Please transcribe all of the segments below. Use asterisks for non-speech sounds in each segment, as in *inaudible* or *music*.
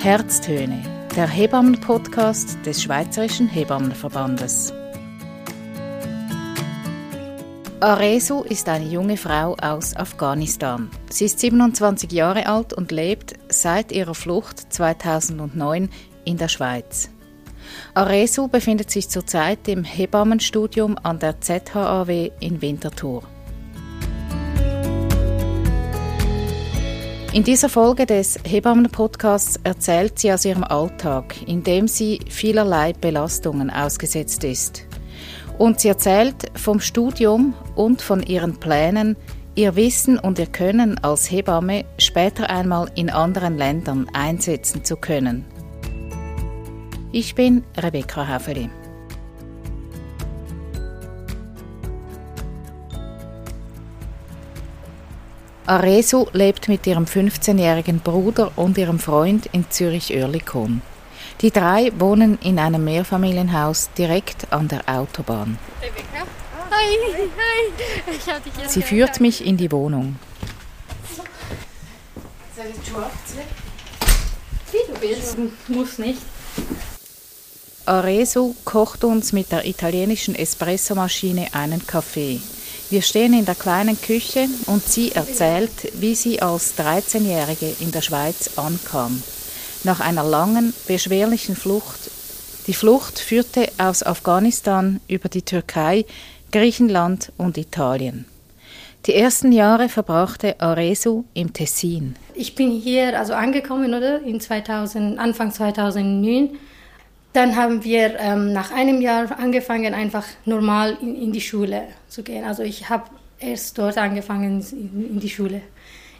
Herztöne, der Hebammen-Podcast des Schweizerischen Hebammenverbandes. Aresu ist eine junge Frau aus Afghanistan. Sie ist 27 Jahre alt und lebt seit ihrer Flucht 2009 in der Schweiz. Aresu befindet sich zurzeit im Hebammenstudium an der ZHAW in Winterthur. In dieser Folge des Hebammen-Podcasts erzählt sie aus ihrem Alltag, in dem sie vielerlei Belastungen ausgesetzt ist. Und sie erzählt vom Studium und von ihren Plänen, ihr Wissen und ihr Können als Hebamme später einmal in anderen Ländern einsetzen zu können. Ich bin Rebecca Häfeli. Aresu lebt mit ihrem 15-jährigen Bruder und ihrem Freund in Zürich-Oerlikon. Die drei wohnen in einem Mehrfamilienhaus direkt an der Autobahn. Rebecca? Hi, hi. Ich hab dich jetzt Sie führt mich in die Wohnung. Wie du willst, muss nicht. Aresu kocht uns mit der italienischen Espressomaschine einen Kaffee. Wir stehen in der kleinen Küche und sie erzählt, wie sie als 13-Jährige in der Schweiz ankam. Nach einer langen, beschwerlichen Flucht. Die Flucht führte aus Afghanistan über die Türkei, Griechenland und Italien. Die ersten Jahre verbrachte Aresu im Tessin. Ich bin hier also angekommen, oder? In 2000, Anfang 2009 dann haben wir ähm, nach einem Jahr angefangen, einfach normal in, in die Schule zu gehen. Also ich habe erst dort angefangen in, in, die Schule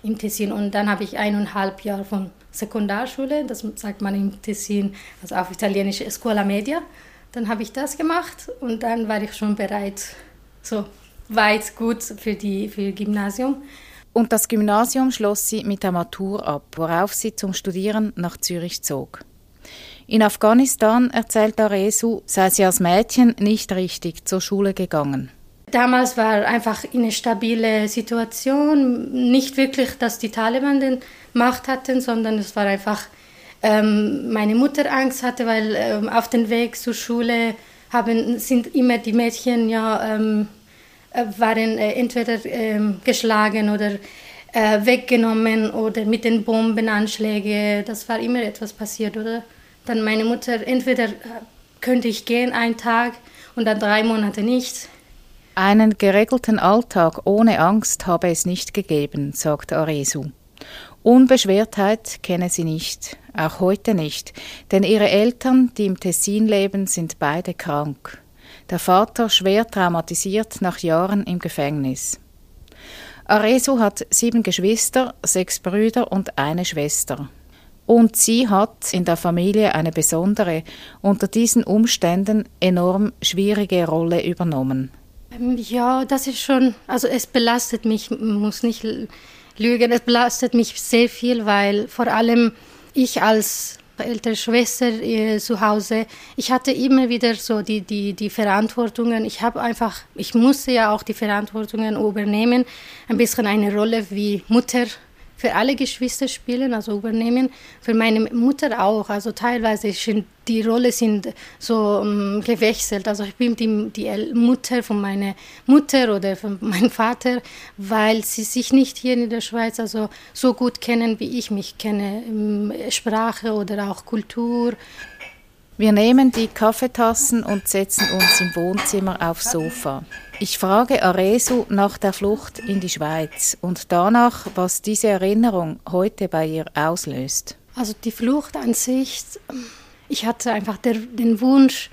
im Tessin und dann habe ich eineinhalb Jahre von Sekundarschule, das sagt man im Tessin, also auf Italienisch Scuola Media. Dann habe ich das gemacht und dann war ich schon bereit, so weit gut für die für Gymnasium. Und das Gymnasium schloss sie mit der Matur ab, worauf sie zum Studieren nach Zürich zog. In Afghanistan, erzählt Aresu, sei sie als Mädchen nicht richtig zur Schule gegangen. Damals war einfach eine stabile Situation, nicht wirklich, dass die Taliban den Macht hatten, sondern es war einfach, ähm, meine Mutter Angst hatte, weil ähm, auf dem Weg zur Schule haben, sind immer die Mädchen ja ähm, äh, waren äh, entweder ähm, geschlagen oder äh, weggenommen oder mit den Bombenanschlägen. Das war immer etwas passiert, oder? Dann meine Mutter, entweder äh, könnte ich gehen einen Tag und dann drei Monate nicht. Einen geregelten Alltag ohne Angst habe es nicht gegeben, sagt Aresu. Unbeschwertheit kenne sie nicht, auch heute nicht, denn ihre Eltern, die im Tessin leben, sind beide krank. Der Vater schwer traumatisiert nach Jahren im Gefängnis. Aresu hat sieben Geschwister, sechs Brüder und eine Schwester. Und sie hat in der Familie eine besondere, unter diesen Umständen enorm schwierige Rolle übernommen. Ähm, ja, das ist schon, also es belastet mich, muss nicht lügen, es belastet mich sehr viel, weil vor allem ich als ältere Schwester äh, zu Hause, ich hatte immer wieder so die, die, die Verantwortungen. Ich habe einfach, ich musste ja auch die Verantwortungen übernehmen, ein bisschen eine Rolle wie Mutter für alle Geschwister spielen, also übernehmen. Für meine Mutter auch. Also teilweise sind die Rolle sind so um, gewechselt. Also ich bin die, die Mutter von meiner Mutter oder von *laughs* meinem Vater, weil sie sich nicht hier in der Schweiz also so gut kennen, wie ich mich kenne. Sprache oder auch Kultur. Wir nehmen die Kaffeetassen und setzen uns im Wohnzimmer aufs Sofa. Ich frage Aresu nach der Flucht in die Schweiz und danach, was diese Erinnerung heute bei ihr auslöst. Also die Flucht an sich, ich hatte einfach der, den Wunsch,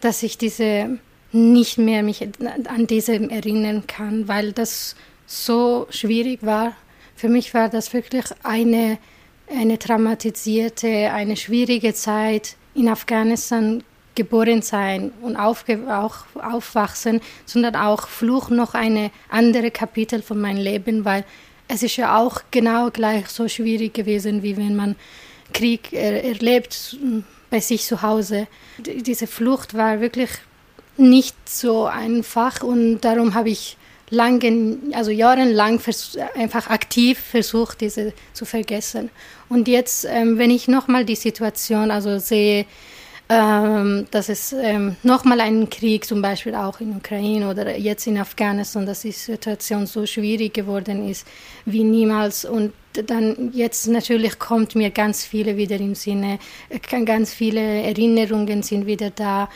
dass ich diese nicht mehr mich an diese erinnern kann, weil das so schwierig war. Für mich war das wirklich eine, eine traumatisierte, eine schwierige Zeit in Afghanistan geboren sein und aufge auch aufwachsen, sondern auch Fluch noch eine andere Kapitel von meinem Leben, weil es ist ja auch genau gleich so schwierig gewesen, wie wenn man Krieg er erlebt bei sich zu Hause. Diese Flucht war wirklich nicht so einfach und darum habe ich langen, also jahrelang einfach aktiv versucht, diese zu vergessen. Und jetzt, ähm, wenn ich nochmal die Situation also sehe, ähm, dass es ähm, nochmal einen Krieg, zum Beispiel auch in Ukraine oder jetzt in Afghanistan, dass die Situation so schwierig geworden ist wie niemals. Und dann jetzt natürlich kommt mir ganz viele wieder im Sinne, ganz viele Erinnerungen sind wieder da.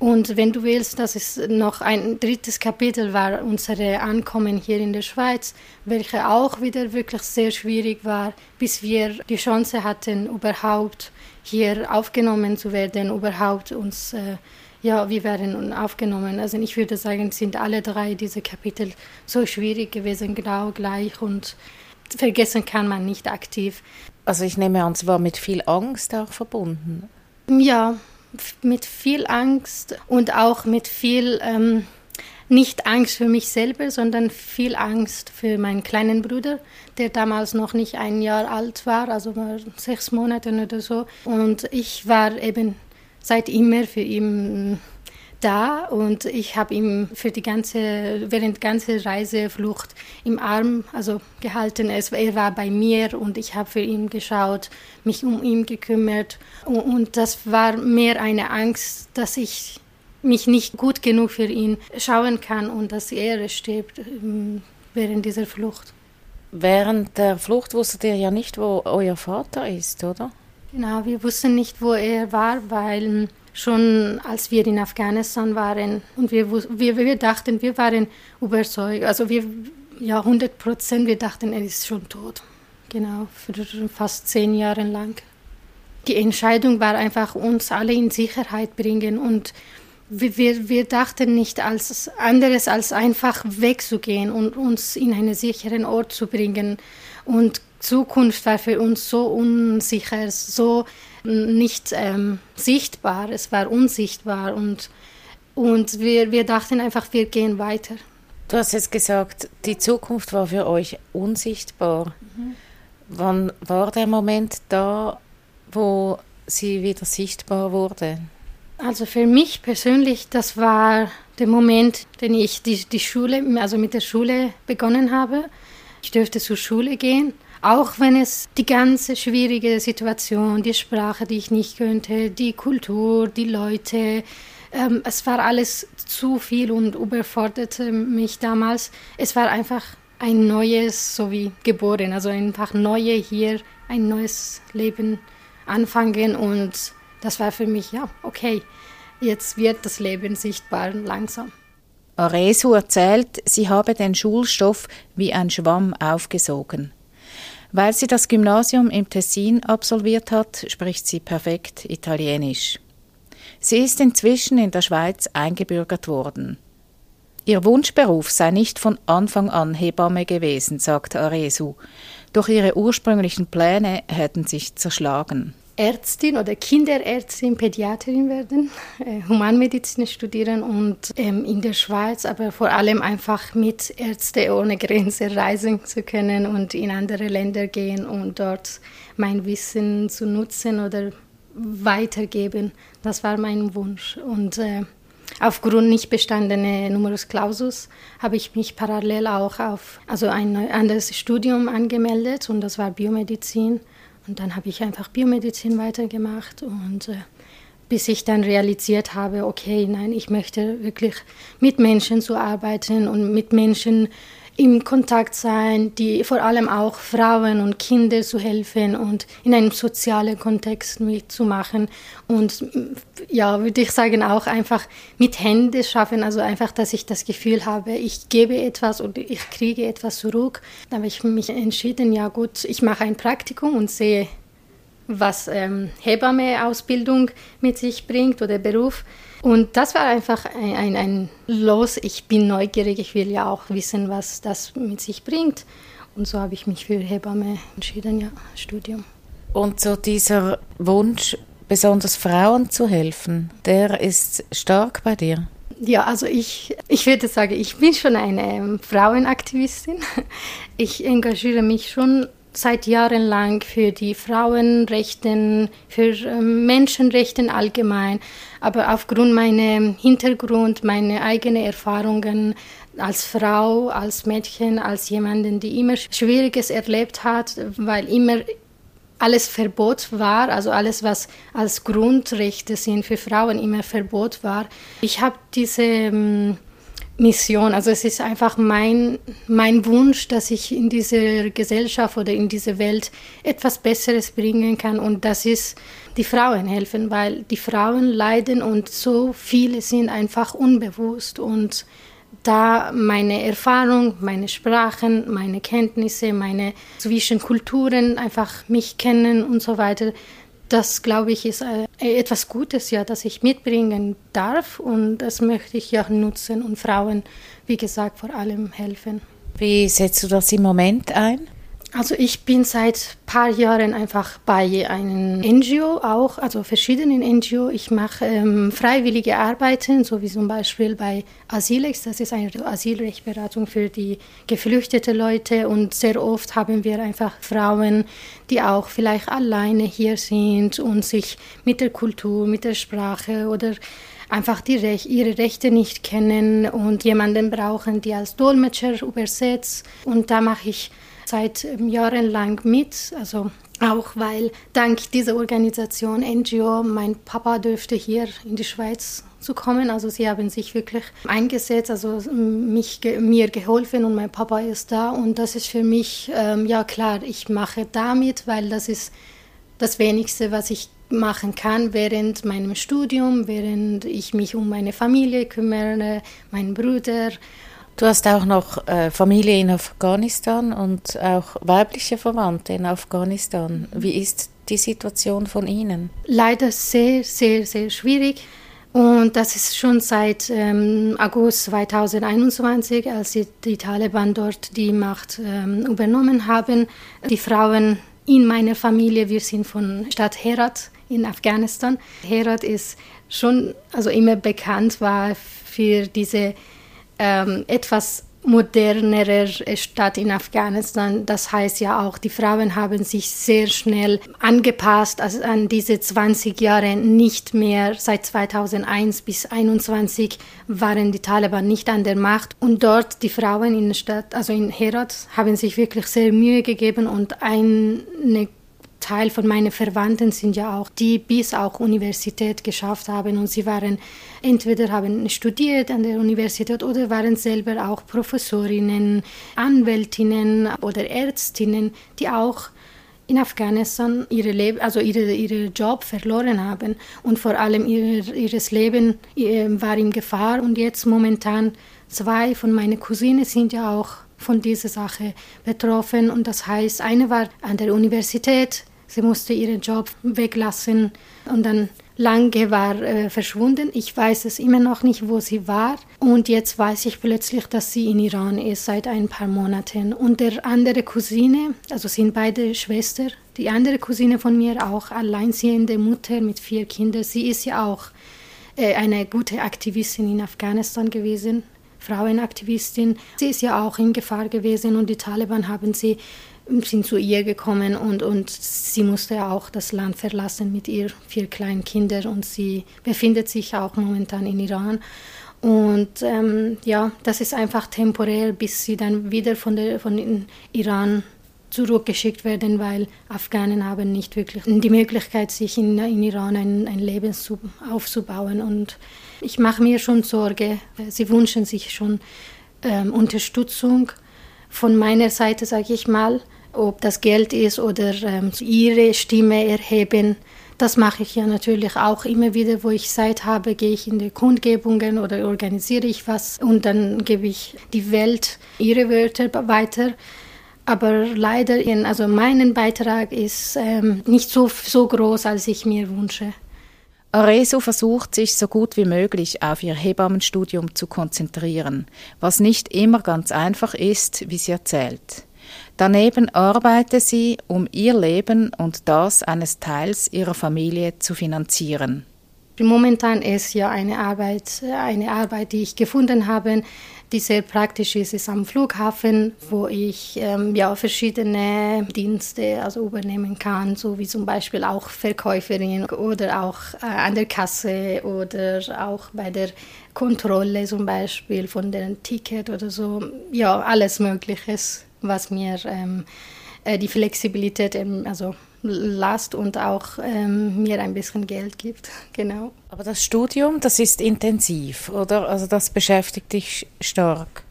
Und wenn du willst, dass es noch ein drittes Kapitel war, unsere Ankommen hier in der Schweiz, welche auch wieder wirklich sehr schwierig war, bis wir die Chance hatten, überhaupt hier aufgenommen zu werden, überhaupt uns, äh, ja, wir werden aufgenommen. Also ich würde sagen, sind alle drei diese Kapitel so schwierig gewesen, genau gleich und vergessen kann man nicht aktiv. Also ich nehme an, es war mit viel Angst auch verbunden. Ja, mit viel Angst und auch mit viel, ähm, nicht Angst für mich selber, sondern viel Angst für meinen kleinen Bruder, der damals noch nicht ein Jahr alt war, also war sechs Monate oder so. Und ich war eben seit immer für ihn da und ich habe ihn für die ganze, während ganze Reiseflucht im Arm also gehalten. Er war bei mir und ich habe für ihn geschaut, mich um ihn gekümmert und das war mehr eine Angst, dass ich mich nicht gut genug für ihn schauen kann und dass er stirbt ähm, während dieser Flucht. Während der Flucht wusstet ihr ja nicht, wo euer Vater ist, oder? Genau, wir wussten nicht, wo er war, weil schon als wir in Afghanistan waren und wir, wir, wir dachten, wir waren überzeugt, also wir, ja, 100 Prozent, wir dachten, er ist schon tot. Genau, für fast zehn Jahre lang. Die Entscheidung war einfach, uns alle in Sicherheit bringen und wir, wir, dachten nicht als anderes als einfach wegzugehen und uns in einen sicheren Ort zu bringen. Und Zukunft war für uns so unsicher, so nicht ähm, sichtbar, es war unsichtbar und, und wir, wir dachten einfach, wir gehen weiter. Du hast jetzt gesagt, die Zukunft war für euch unsichtbar. Mhm. Wann war der Moment da, wo sie wieder sichtbar wurde? Also für mich persönlich, das war der Moment, den ich die, die Schule, also mit der Schule begonnen habe. Ich dürfte zur Schule gehen auch wenn es die ganze schwierige Situation, die Sprache, die ich nicht könnte, die Kultur, die Leute, ähm, es war alles zu viel und überforderte mich damals. Es war einfach ein neues, so wie geboren, also einfach neue hier, ein neues Leben anfangen und das war für mich, ja, okay, jetzt wird das Leben sichtbar langsam. Aresu erzählt, sie habe den Schulstoff wie ein Schwamm aufgesogen. Weil sie das Gymnasium im Tessin absolviert hat, spricht sie perfekt Italienisch. Sie ist inzwischen in der Schweiz eingebürgert worden. Ihr Wunschberuf sei nicht von Anfang an Hebamme gewesen, sagt Aresu, doch ihre ursprünglichen Pläne hätten sich zerschlagen. Ärztin oder Kinderärztin, Pädiaterin werden, äh, Humanmedizin studieren und ähm, in der Schweiz, aber vor allem einfach mit Ärzte ohne Grenze reisen zu können und in andere Länder gehen und dort mein Wissen zu nutzen oder weitergeben. Das war mein Wunsch. Und äh, aufgrund nicht bestandene Numerus Clausus habe ich mich parallel auch auf also ein anderes Studium angemeldet und das war Biomedizin. Und dann habe ich einfach Biomedizin weitergemacht und äh, bis ich dann realisiert habe, okay, nein, ich möchte wirklich mit Menschen zu arbeiten und mit Menschen im Kontakt sein, die vor allem auch Frauen und Kinder zu helfen und in einem sozialen Kontext mitzumachen und ja, würde ich sagen auch einfach mit Händen schaffen, also einfach, dass ich das Gefühl habe, ich gebe etwas und ich kriege etwas zurück. Da habe ich mich entschieden, ja gut, ich mache ein Praktikum und sehe, was ähm, Hebamme-Ausbildung mit sich bringt oder Beruf. Und das war einfach ein, ein, ein Los. Ich bin neugierig, ich will ja auch wissen, was das mit sich bringt. Und so habe ich mich für Hebamme entschieden, ja, Studium. Und so dieser Wunsch, besonders Frauen zu helfen, der ist stark bei dir? Ja, also ich, ich würde sagen, ich bin schon eine ähm, Frauenaktivistin. Ich engagiere mich schon seit Jahren lang für die Frauenrechten, für ähm, Menschenrechten allgemein. Aber aufgrund meinem Hintergrund, meine eigenen Erfahrungen als Frau, als Mädchen, als jemanden, die immer Schwieriges erlebt hat, weil immer alles Verbot war, also alles, was als Grundrechte sind für Frauen immer Verbot war. Ich habe diese ähm, Mission. Also es ist einfach mein, mein Wunsch, dass ich in diese Gesellschaft oder in diese Welt etwas Besseres bringen kann. Und das ist die Frauen helfen, weil die Frauen leiden und so viele sind einfach unbewusst. Und da meine Erfahrung, meine Sprachen, meine Kenntnisse, meine Zwischenkulturen einfach mich kennen und so weiter, das glaube ich ist äh, etwas Gutes, ja, das ich mitbringen darf und das möchte ich ja nutzen und Frauen, wie gesagt, vor allem helfen. Wie setzt du das im Moment ein? Also ich bin seit paar Jahren einfach bei einem NGO auch, also verschiedenen NGO. Ich mache ähm, freiwillige Arbeiten, so wie zum Beispiel bei Asilex, das ist eine Asylrechtsberatung für die geflüchteten Leute und sehr oft haben wir einfach Frauen, die auch vielleicht alleine hier sind und sich mit der Kultur, mit der Sprache oder einfach die Rech ihre Rechte nicht kennen und jemanden brauchen, die als Dolmetscher übersetzt. Und da mache ich seit ähm, Jahren lang mit. Also auch weil dank dieser Organisation NGO mein Papa dürfte hier in die Schweiz zu kommen. Also sie haben sich wirklich eingesetzt, also mich, mir geholfen und mein Papa ist da. Und das ist für mich, ähm, ja klar, ich mache damit, weil das ist das Wenigste, was ich machen kann während meinem Studium, während ich mich um meine Familie kümmere, meinen Bruder Du hast auch noch äh, Familie in Afghanistan und auch weibliche Verwandte in Afghanistan. Wie ist die Situation von Ihnen? Leider sehr, sehr, sehr schwierig. Und das ist schon seit ähm, August 2021, als die, die, Taliban dort die Macht ähm, übernommen haben. Die Frauen in meiner Familie, wir sind von Stadt Herat in Afghanistan. Herat ist schon also immer bekannt war für diese ähm, etwas modernerer Stadt in Afghanistan. Das heißt ja auch, die Frauen haben sich sehr schnell angepasst also an diese 20 Jahre nicht mehr. Seit 2001 bis 2021 waren die Taliban nicht an der Macht und dort die Frauen in der Stadt, also in Herat, haben sich wirklich sehr Mühe gegeben und eine Teil von meinen Verwandten sind ja auch, die bis auch Universität geschafft haben und sie waren entweder haben studiert an der Universität oder waren selber auch Professorinnen, Anwältinnen oder Ärztinnen, die auch in Afghanistan ihre Leb also ihre, ihre Job verloren haben und vor allem ihr, ihres Leben äh, war in Gefahr. Und jetzt momentan zwei von meinen Cousinen sind ja auch von dieser Sache betroffen. Und das heißt, eine war an der Universität, Sie musste ihren Job weglassen und dann lange war äh, verschwunden. Ich weiß es immer noch nicht, wo sie war. Und jetzt weiß ich plötzlich, dass sie in Iran ist seit ein paar Monaten. Und der andere Cousine, also sind beide Schwestern, die andere Cousine von mir auch alleinziehende Mutter mit vier Kindern. Sie ist ja auch äh, eine gute Aktivistin in Afghanistan gewesen. Frauenaktivistin. Sie ist ja auch in Gefahr gewesen und die Taliban haben sie sind zu ihr gekommen und, und sie musste auch das Land verlassen mit ihren vier kleinen Kindern und sie befindet sich auch momentan in Iran. Und ähm, ja, das ist einfach temporär, bis sie dann wieder von, der, von Iran zurückgeschickt werden, weil Afghanen haben nicht wirklich die Möglichkeit, sich in, in Iran ein, ein Leben zu, aufzubauen. Und ich mache mir schon Sorge. Sie wünschen sich schon ähm, Unterstützung von meiner Seite, sage ich mal ob das Geld ist oder ähm, ihre Stimme erheben. Das mache ich ja natürlich auch immer wieder, wo ich Zeit habe, gehe ich in die Kundgebungen oder organisiere ich was und dann gebe ich die Welt ihre Wörter weiter. Aber leider, also mein Beitrag ist ähm, nicht so, so groß, als ich mir wünsche. Areso versucht sich so gut wie möglich auf ihr Hebammenstudium zu konzentrieren, was nicht immer ganz einfach ist, wie sie erzählt. Daneben arbeite sie, um ihr Leben und das eines Teils ihrer Familie zu finanzieren. Momentan ist ja eine Arbeit, eine Arbeit, die ich gefunden habe, die sehr praktisch ist, ist am Flughafen, wo ich ähm, ja, verschiedene Dienste also übernehmen kann, so wie zum Beispiel auch Verkäuferin oder auch äh, an der Kasse oder auch bei der Kontrolle zum Beispiel von dem Ticket oder so. Ja, alles Mögliche, was mir ähm, äh, die Flexibilität also lasst und auch ähm, mir ein bisschen Geld gibt. *laughs* Genau. Aber das Studium, das ist intensiv, oder? Also das beschäftigt dich stark.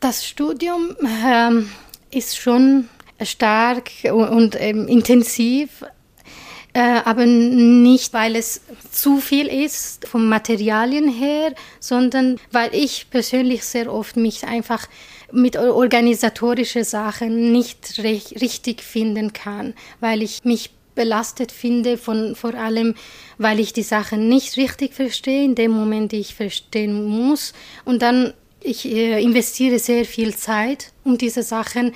Das Studium ähm, ist schon stark und, und ähm, intensiv, äh, aber nicht, weil es zu viel ist vom Materialien her, sondern weil ich persönlich sehr oft mich einfach mit organisatorischen Sachen nicht richtig finden kann, weil ich mich belastet finde, von, vor allem, weil ich die Sachen nicht richtig verstehe, in dem Moment, die ich verstehen muss. Und dann, ich äh, investiere sehr viel Zeit, um diese Sachen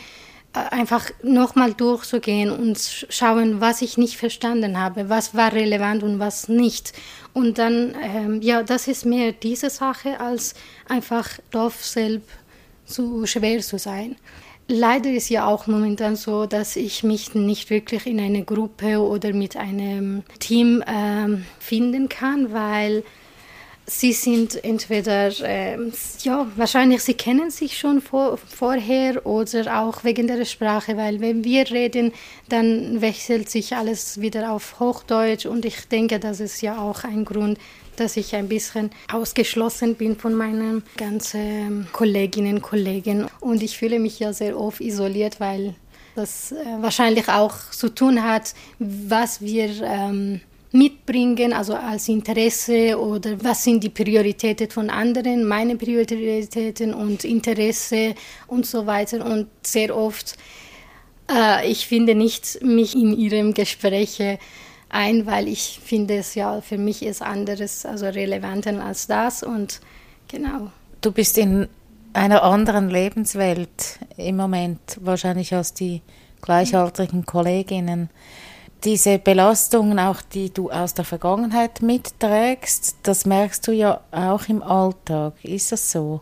einfach nochmal durchzugehen und schauen, was ich nicht verstanden habe, was war relevant und was nicht. Und dann, ähm, ja, das ist mehr diese Sache als einfach Stoff selbst zu schwer zu sein. Leider ist ja auch momentan so, dass ich mich nicht wirklich in eine Gruppe oder mit einem Team ähm, finden kann, weil sie sind entweder, äh, ja, wahrscheinlich sie kennen sich schon vor, vorher oder auch wegen der Sprache, weil wenn wir reden, dann wechselt sich alles wieder auf Hochdeutsch und ich denke, das ist ja auch ein Grund, dass ich ein bisschen ausgeschlossen bin von meinen ganzen Kolleginnen und Kollegen. Und ich fühle mich ja sehr oft isoliert, weil das äh, wahrscheinlich auch zu tun hat, was wir ähm, mitbringen, also als Interesse oder was sind die Prioritäten von anderen, meine Prioritäten und Interesse und so weiter. Und sehr oft, äh, ich finde nicht mich in ihrem Gespräche ein, weil ich finde es ja für mich ist anderes, also relevanter als das und genau. Du bist in einer anderen Lebenswelt im Moment, wahrscheinlich als die gleichaltrigen Kolleginnen. Diese Belastungen, auch die du aus der Vergangenheit mitträgst, das merkst du ja auch im Alltag. Ist das so?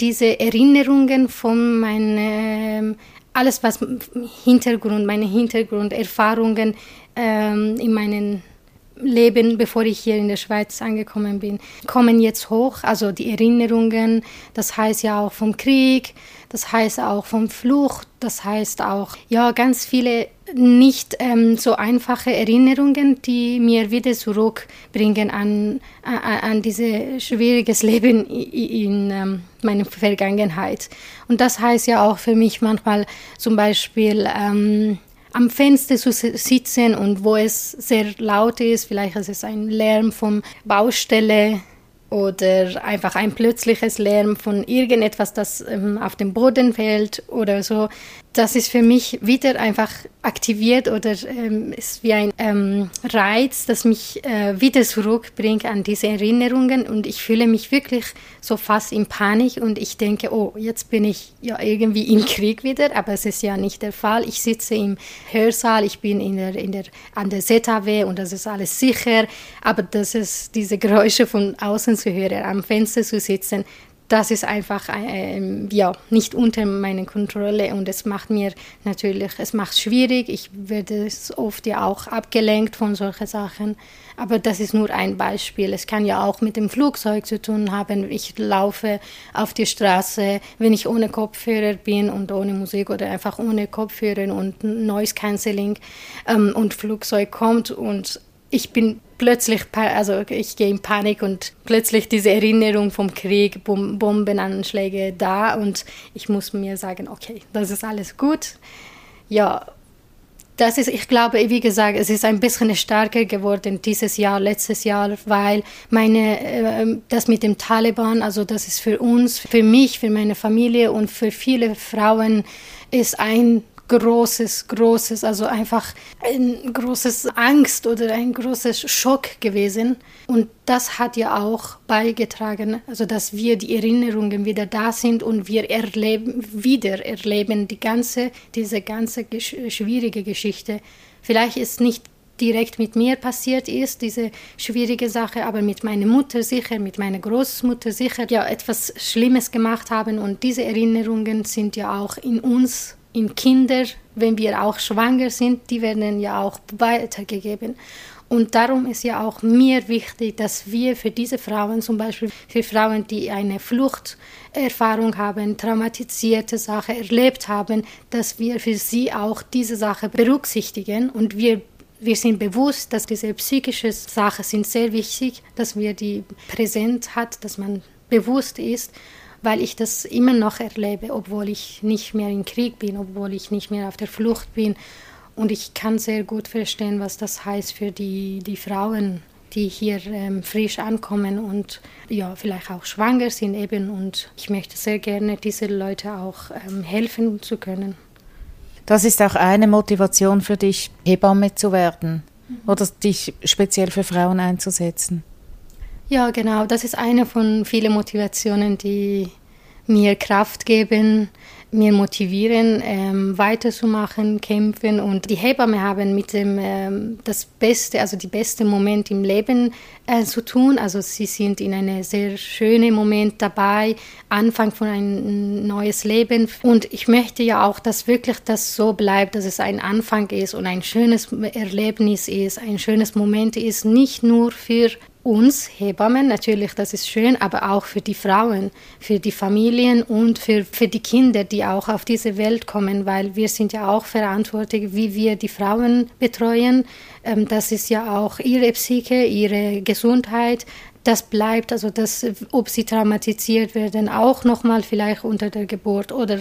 Diese Erinnerungen von meinem alles, was Hintergrund, meine Hintergrunderfahrungen ähm, in meinem Leben, bevor ich hier in der Schweiz angekommen bin, kommen jetzt hoch. Also die Erinnerungen, das heißt ja auch vom Krieg, das heißt auch vom Flucht, das heißt auch ja ganz viele nicht ähm, so einfache Erinnerungen, die mir wieder zurückbringen an, an, an dieses schwieriges Leben in, in ähm, meiner Vergangenheit. Und das heißt ja auch für mich manchmal zum Beispiel ähm, am Fenster zu sitzen und wo es sehr laut ist, vielleicht ist es ein Lärm von Baustelle oder einfach ein plötzliches Lärm von irgendetwas, das ähm, auf den Boden fällt oder so. Das ist für mich wieder einfach aktiviert oder ähm, ist wie ein ähm, Reiz, das mich äh, wieder zurückbringt an diese Erinnerungen und ich fühle mich wirklich so fast in Panik und ich denke, oh, jetzt bin ich ja irgendwie im Krieg wieder, aber es ist ja nicht der Fall. Ich sitze im Hörsaal, ich bin in der, in der, an der ZHW und das ist alles sicher, aber das ist diese Geräusche von außen zu hören, am Fenster zu sitzen, das ist einfach äh, ja, nicht unter meiner Kontrolle und es macht mir natürlich, es macht schwierig. Ich werde oft ja auch abgelenkt von solchen Sachen. Aber das ist nur ein Beispiel. Es kann ja auch mit dem Flugzeug zu tun haben. Ich laufe auf die Straße, wenn ich ohne Kopfhörer bin und ohne Musik oder einfach ohne Kopfhörer und Noise Cancelling ähm, und Flugzeug kommt und ich bin plötzlich, also ich gehe in Panik und plötzlich diese Erinnerung vom Krieg, Bombenanschläge da und ich muss mir sagen, okay, das ist alles gut. Ja, das ist, ich glaube, wie gesagt, es ist ein bisschen stärker geworden dieses Jahr, letztes Jahr, weil meine, äh, das mit dem Taliban, also das ist für uns, für mich, für meine Familie und für viele Frauen ist ein großes, großes, also einfach ein großes Angst oder ein großes Schock gewesen. Und das hat ja auch beigetragen, also dass wir die Erinnerungen wieder da sind und wir erleben, wieder erleben die ganze, diese ganze schwierige Geschichte. Vielleicht ist nicht direkt mit mir passiert ist, diese schwierige Sache, aber mit meiner Mutter sicher, mit meiner Großmutter sicher, ja, etwas Schlimmes gemacht haben. Und diese Erinnerungen sind ja auch in uns, in Kinder, wenn wir auch schwanger sind, die werden ja auch weitergegeben. Und darum ist ja auch mir wichtig, dass wir für diese Frauen, zum Beispiel für Frauen, die eine Fluchterfahrung haben, traumatisierte Sache erlebt haben, dass wir für sie auch diese Sache berücksichtigen und wir wir sind bewusst, dass diese psychischen Sachen sind sehr wichtig, dass wir die präsent hat, dass man bewusst ist, weil ich das immer noch erlebe, obwohl ich nicht mehr im Krieg bin, obwohl ich nicht mehr auf der Flucht bin. Und ich kann sehr gut verstehen, was das heißt für die, die Frauen, die hier ähm, frisch ankommen und ja, vielleicht auch schwanger sind eben. Und ich möchte sehr gerne diese Leute auch ähm, helfen zu können. Das ist auch eine Motivation für dich, Hebamme zu werden mhm. oder dich speziell für Frauen einzusetzen. Ja, genau. Das ist eine von vielen Motivationen, die mir Kraft geben, mir motivieren, ähm, weiterzumachen, kämpfen. Und die Hebamme haben mit dem ähm, das Beste, also die beste Moment im Leben äh, zu tun. Also sie sind in einem sehr schönen Moment dabei, Anfang von ein neues Leben. Und ich möchte ja auch, dass wirklich das so bleibt, dass es ein Anfang ist und ein schönes Erlebnis ist, ein schönes Moment ist, nicht nur für uns Hebammen, natürlich, das ist schön, aber auch für die Frauen, für die Familien und für, für die Kinder, die auch auf diese Welt kommen, weil wir sind ja auch verantwortlich, wie wir die Frauen betreuen. Ähm, das ist ja auch ihre Psyche, ihre Gesundheit. Das bleibt, also das, ob sie traumatisiert werden, auch nochmal vielleicht unter der Geburt oder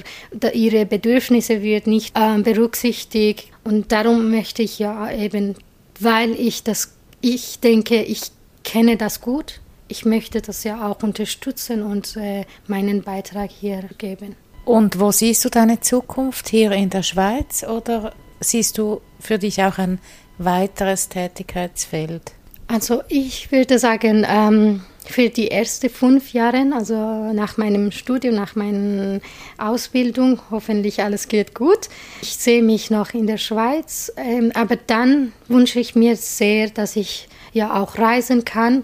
ihre Bedürfnisse wird nicht äh, berücksichtigt. Und darum möchte ich ja eben, weil ich das, ich denke, ich kenne das gut. Ich möchte das ja auch unterstützen und äh, meinen Beitrag hier geben. Und wo siehst du deine Zukunft? Hier in der Schweiz oder siehst du für dich auch ein weiteres Tätigkeitsfeld? Also ich würde sagen, ähm, für die ersten fünf Jahre, also nach meinem Studium, nach meiner Ausbildung, hoffentlich alles geht gut. Ich sehe mich noch in der Schweiz, ähm, aber dann wünsche ich mir sehr, dass ich ja auch reisen kann.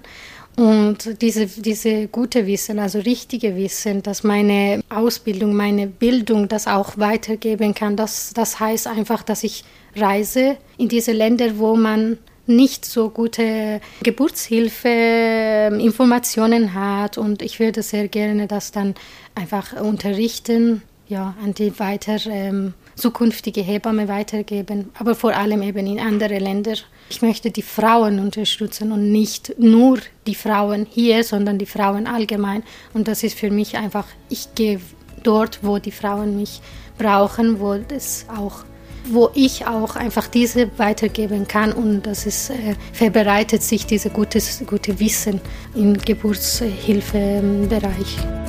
Und diese, diese gute Wissen, also richtige Wissen, dass meine Ausbildung, meine Bildung das auch weitergeben kann, das, das heißt einfach, dass ich reise in diese Länder, wo man nicht so gute Geburtshilfe ähm, Informationen hat und ich würde sehr gerne das dann einfach unterrichten, ja, an die weiter ähm, zukünftige Hebamme weitergeben, aber vor allem eben in andere Länder. Ich möchte die Frauen unterstützen und nicht nur die Frauen hier, sondern die Frauen allgemein. Und das ist für mich einfach, ich gehe dort, wo die Frauen mich brauchen, wo das auch wo ich auch einfach diese weitergeben kann und das ist äh, verbreitet sich diese gutes gute Wissen im Geburtshilfebereich.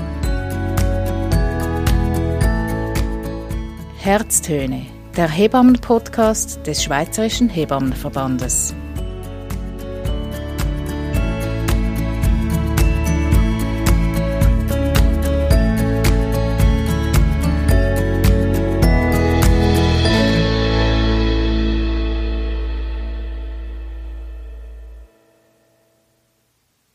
Herztöne, der Hebammen-Podcast des Schweizerischen Hebammenverbandes.